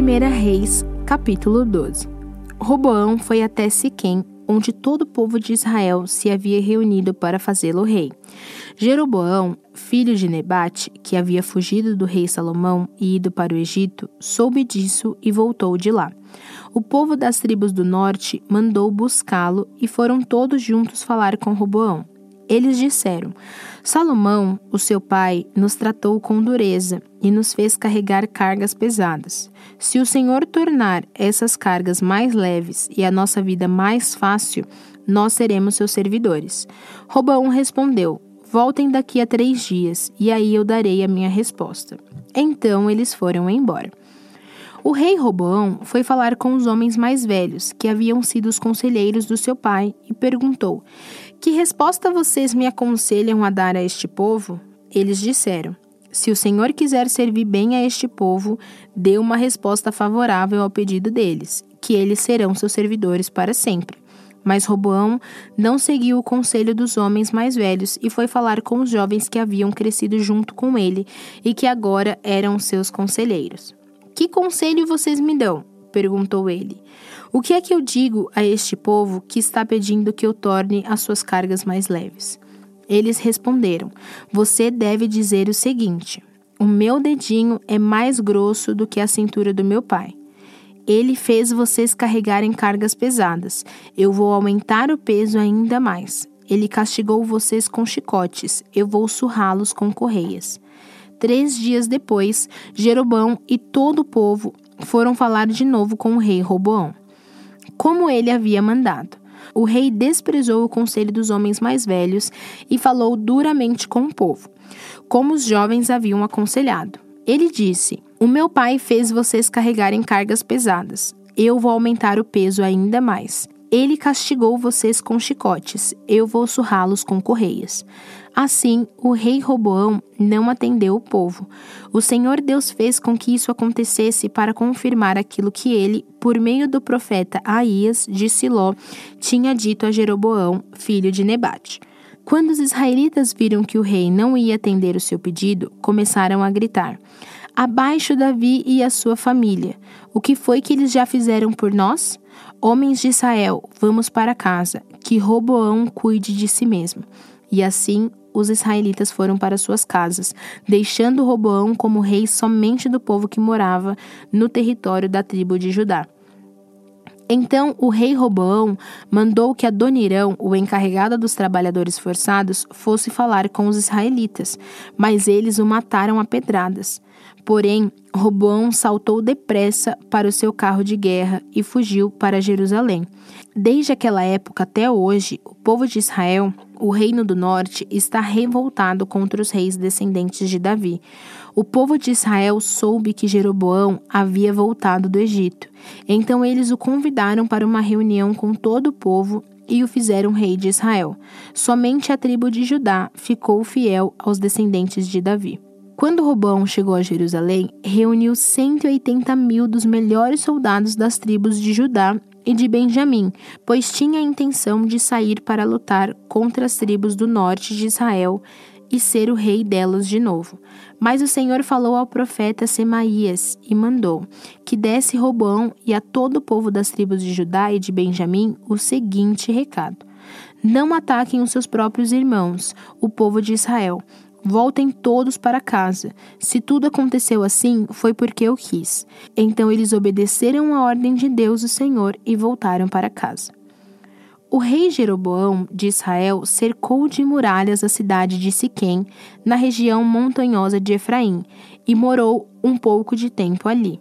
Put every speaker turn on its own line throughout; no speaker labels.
1 Reis, capítulo 12. Roboão foi até Siquém, onde todo o povo de Israel se havia reunido para fazê-lo rei. Jeroboão, filho de Nebate, que havia fugido do rei Salomão e ido para o Egito, soube disso e voltou de lá. O povo das tribos do norte mandou buscá-lo e foram todos juntos falar com Roboão. Eles disseram: Salomão, o seu pai, nos tratou com dureza e nos fez carregar cargas pesadas. Se o Senhor tornar essas cargas mais leves e a nossa vida mais fácil, nós seremos seus servidores. Roboão respondeu: Voltem daqui a três dias, e aí eu darei a minha resposta. Então eles foram embora. O rei Roboão foi falar com os homens mais velhos, que haviam sido os conselheiros do seu pai, e perguntou: Que resposta vocês me aconselham a dar a este povo? Eles disseram: Se o Senhor quiser servir bem a este povo, dê uma resposta favorável ao pedido deles, que eles serão seus servidores para sempre. Mas Roboão não seguiu o conselho dos homens mais velhos e foi falar com os jovens que haviam crescido junto com ele e que agora eram seus conselheiros. Que conselho vocês me dão? perguntou ele. O que é que eu digo a este povo que está pedindo que eu torne as suas cargas mais leves? Eles responderam: Você deve dizer o seguinte: O meu dedinho é mais grosso do que a cintura do meu pai. Ele fez vocês carregarem cargas pesadas. Eu vou aumentar o peso ainda mais. Ele castigou vocês com chicotes. Eu vou surrá-los com correias. Três dias depois, Jeroboão e todo o povo foram falar de novo com o rei Roboão, como ele havia mandado. O rei desprezou o conselho dos homens mais velhos e falou duramente com o povo, como os jovens haviam aconselhado. Ele disse: O meu pai fez vocês carregarem cargas pesadas. Eu vou aumentar o peso ainda mais. Ele castigou vocês com chicotes, eu vou surrá-los com correias. Assim, o rei Roboão não atendeu o povo. O Senhor Deus fez com que isso acontecesse para confirmar aquilo que ele, por meio do profeta Aías de Siló, tinha dito a Jeroboão, filho de Nebate. Quando os israelitas viram que o rei não ia atender o seu pedido, começaram a gritar: Abaixo Davi e a sua família. O que foi que eles já fizeram por nós? Homens de Israel, vamos para casa, que Roboão cuide de si mesmo. E assim os israelitas foram para suas casas, deixando Roboão como rei somente do povo que morava no território da tribo de Judá. Então o rei Roboão mandou que Adonirão, o encarregado dos trabalhadores forçados, fosse falar com os israelitas, mas eles o mataram a pedradas. Porém, Roboão saltou depressa para o seu carro de guerra e fugiu para Jerusalém. Desde aquela época até hoje, o povo de Israel, o reino do norte, está revoltado contra os reis descendentes de Davi. O povo de Israel soube que Jeroboão havia voltado do Egito. Então eles o convidaram para uma reunião com todo o povo e o fizeram rei de Israel. Somente a tribo de Judá ficou fiel aos descendentes de Davi. Quando Robão chegou a Jerusalém, reuniu 180 mil dos melhores soldados das tribos de Judá e de Benjamim, pois tinha a intenção de sair para lutar contra as tribos do norte de Israel e ser o rei delas de novo. Mas o Senhor falou ao profeta Semaías e mandou que desse Robão e a todo o povo das tribos de Judá e de Benjamim o seguinte recado: Não ataquem os seus próprios irmãos, o povo de Israel, Voltem todos para casa. Se tudo aconteceu assim, foi porque eu quis. Então eles obedeceram a ordem de Deus, o Senhor, e voltaram para casa. O rei Jeroboão de Israel cercou de muralhas a cidade de Siquém, na região montanhosa de Efraim, e morou um pouco de tempo ali.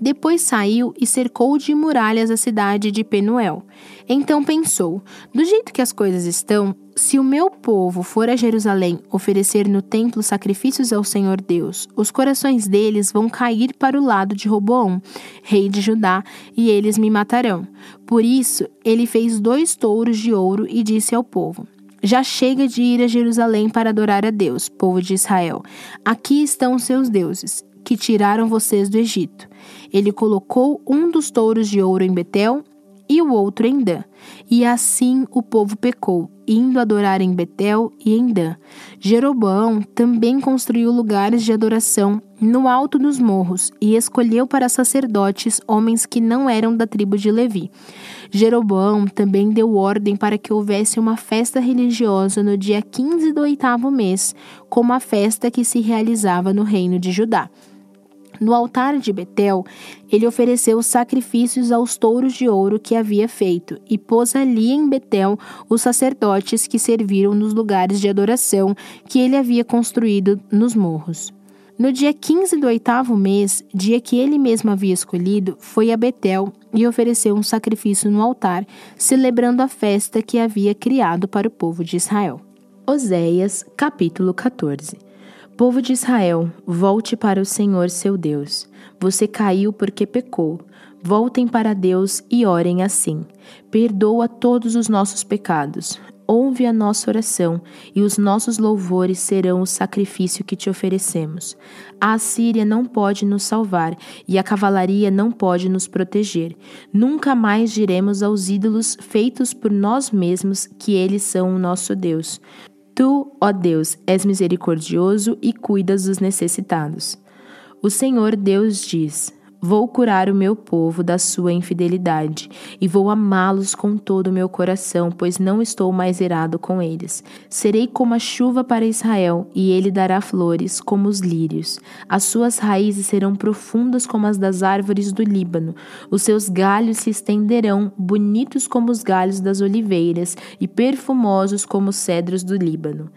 Depois saiu e cercou de muralhas a cidade de Penuel. Então pensou: do jeito que as coisas estão, se o meu povo for a Jerusalém oferecer no templo sacrifícios ao Senhor Deus, os corações deles vão cair para o lado de Roboão, rei de Judá, e eles me matarão. Por isso, ele fez dois touros de ouro e disse ao povo: já chega de ir a Jerusalém para adorar a Deus, povo de Israel. Aqui estão seus deuses que tiraram vocês do Egito. Ele colocou um dos touros de ouro em Betel e o outro em Dan. E assim o povo pecou, indo adorar em Betel e em Dan. Jeroboão também construiu lugares de adoração no alto dos morros e escolheu para sacerdotes homens que não eram da tribo de Levi. Jeroboão também deu ordem para que houvesse uma festa religiosa no dia 15 do oitavo mês, como a festa que se realizava no reino de Judá. No altar de Betel, ele ofereceu sacrifícios aos touros de ouro que havia feito e pôs ali em Betel os sacerdotes que serviram nos lugares de adoração que ele havia construído nos morros. No dia 15 do oitavo mês, dia que ele mesmo havia escolhido, foi a Betel e ofereceu um sacrifício no altar, celebrando a festa que havia criado para o povo de Israel. Oséias, capítulo 14 Povo de Israel, volte para o Senhor seu Deus. Você caiu porque pecou. Voltem para Deus e orem assim: Perdoa todos os nossos pecados. Ouve a nossa oração, e os nossos louvores serão o sacrifício que te oferecemos. A Assíria não pode nos salvar, e a cavalaria não pode nos proteger. Nunca mais diremos aos ídolos feitos por nós mesmos que eles são o nosso Deus. Tu, ó Deus, és misericordioso e cuidas dos necessitados. O Senhor Deus diz: Vou curar o meu povo da sua infidelidade e vou amá-los com todo o meu coração, pois não estou mais irado com eles. Serei como a chuva para Israel, e ele dará flores como os lírios. As suas raízes serão profundas como as das árvores do Líbano. Os seus galhos se estenderão, bonitos como os galhos das oliveiras e perfumosos como os cedros do Líbano.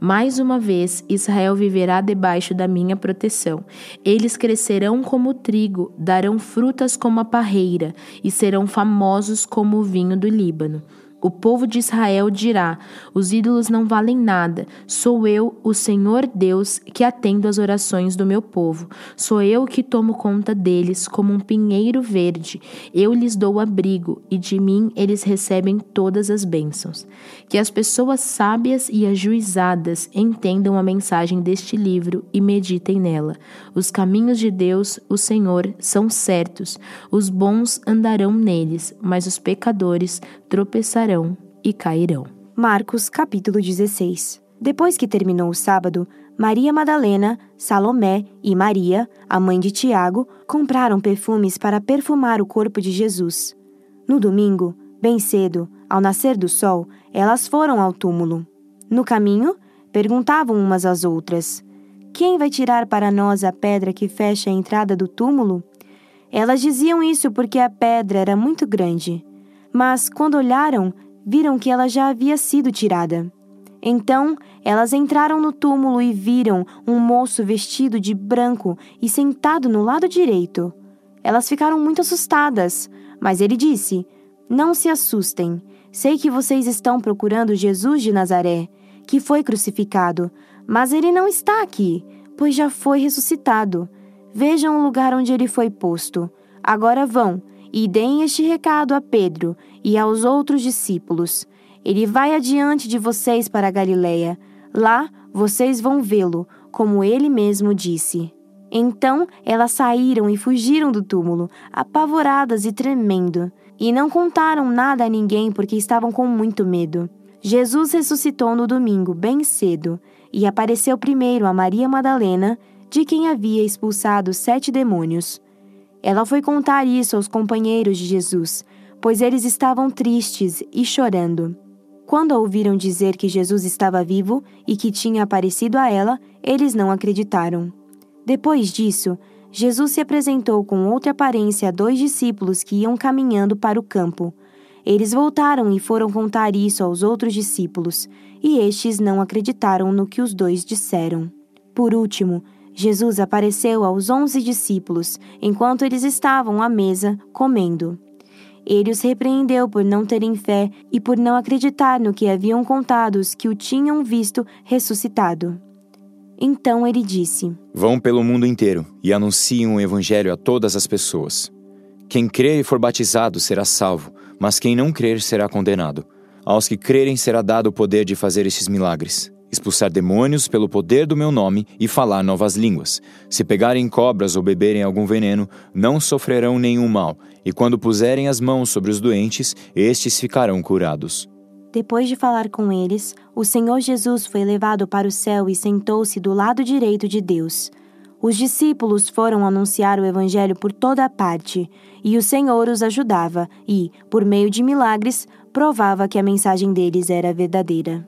Mais uma vez, Israel viverá debaixo da minha proteção. Eles crescerão como trigo, darão frutas como a parreira e serão famosos como o vinho do Líbano. O povo de Israel dirá: Os ídolos não valem nada. Sou eu, o Senhor Deus, que atendo às orações do meu povo. Sou eu que tomo conta deles como um pinheiro verde. Eu lhes dou abrigo e de mim eles recebem todas as bênçãos. Que as pessoas sábias e ajuizadas entendam a mensagem deste livro e meditem nela. Os caminhos de Deus, o Senhor, são certos. Os bons andarão neles, mas os pecadores tropeçarão e cairão.
Marcos capítulo 16 Depois que terminou o sábado, Maria Madalena, Salomé e Maria, a mãe de Tiago, compraram perfumes para perfumar o corpo de Jesus. No domingo, bem cedo, ao nascer do sol, elas foram ao túmulo. No caminho, perguntavam umas às outras: Quem vai tirar para nós a pedra que fecha a entrada do túmulo? Elas diziam isso porque a pedra era muito grande. Mas, quando olharam, viram que ela já havia sido tirada. Então, elas entraram no túmulo e viram um moço vestido de branco e sentado no lado direito. Elas ficaram muito assustadas, mas ele disse: Não se assustem. Sei que vocês estão procurando Jesus de Nazaré, que foi crucificado, mas ele não está aqui, pois já foi ressuscitado. Vejam o lugar onde ele foi posto. Agora vão e deem este recado a Pedro e aos outros discípulos. Ele vai adiante de vocês para a Galiléia. Lá vocês vão vê-lo, como ele mesmo disse. Então elas saíram e fugiram do túmulo, apavoradas e tremendo, e não contaram nada a ninguém porque estavam com muito medo. Jesus ressuscitou no domingo, bem cedo, e apareceu primeiro a Maria Madalena, de quem havia expulsado sete demônios. Ela foi contar isso aos companheiros de Jesus, pois eles estavam tristes e chorando. Quando ouviram dizer que Jesus estava vivo e que tinha aparecido a ela, eles não acreditaram. Depois disso, Jesus se apresentou com outra aparência a dois discípulos que iam caminhando para o campo. Eles voltaram e foram contar isso aos outros discípulos, e estes não acreditaram no que os dois disseram. Por último, Jesus apareceu aos onze discípulos enquanto eles estavam à mesa comendo. Ele os repreendeu por não terem fé e por não acreditar no que haviam contado os que o tinham visto ressuscitado. Então ele disse:
Vão pelo mundo inteiro e anunciem o evangelho a todas as pessoas. Quem crer e for batizado será salvo, mas quem não crer será condenado. Aos que crerem será dado o poder de fazer estes milagres expulsar demônios pelo poder do meu nome e falar novas línguas. Se pegarem cobras ou beberem algum veneno, não sofrerão nenhum mal, e quando puserem as mãos sobre os doentes, estes ficarão curados.
Depois de falar com eles, o Senhor Jesus foi levado para o céu e sentou-se do lado direito de Deus. Os discípulos foram anunciar o Evangelho por toda a parte, e o Senhor os ajudava e, por meio de milagres, provava que a mensagem deles era verdadeira.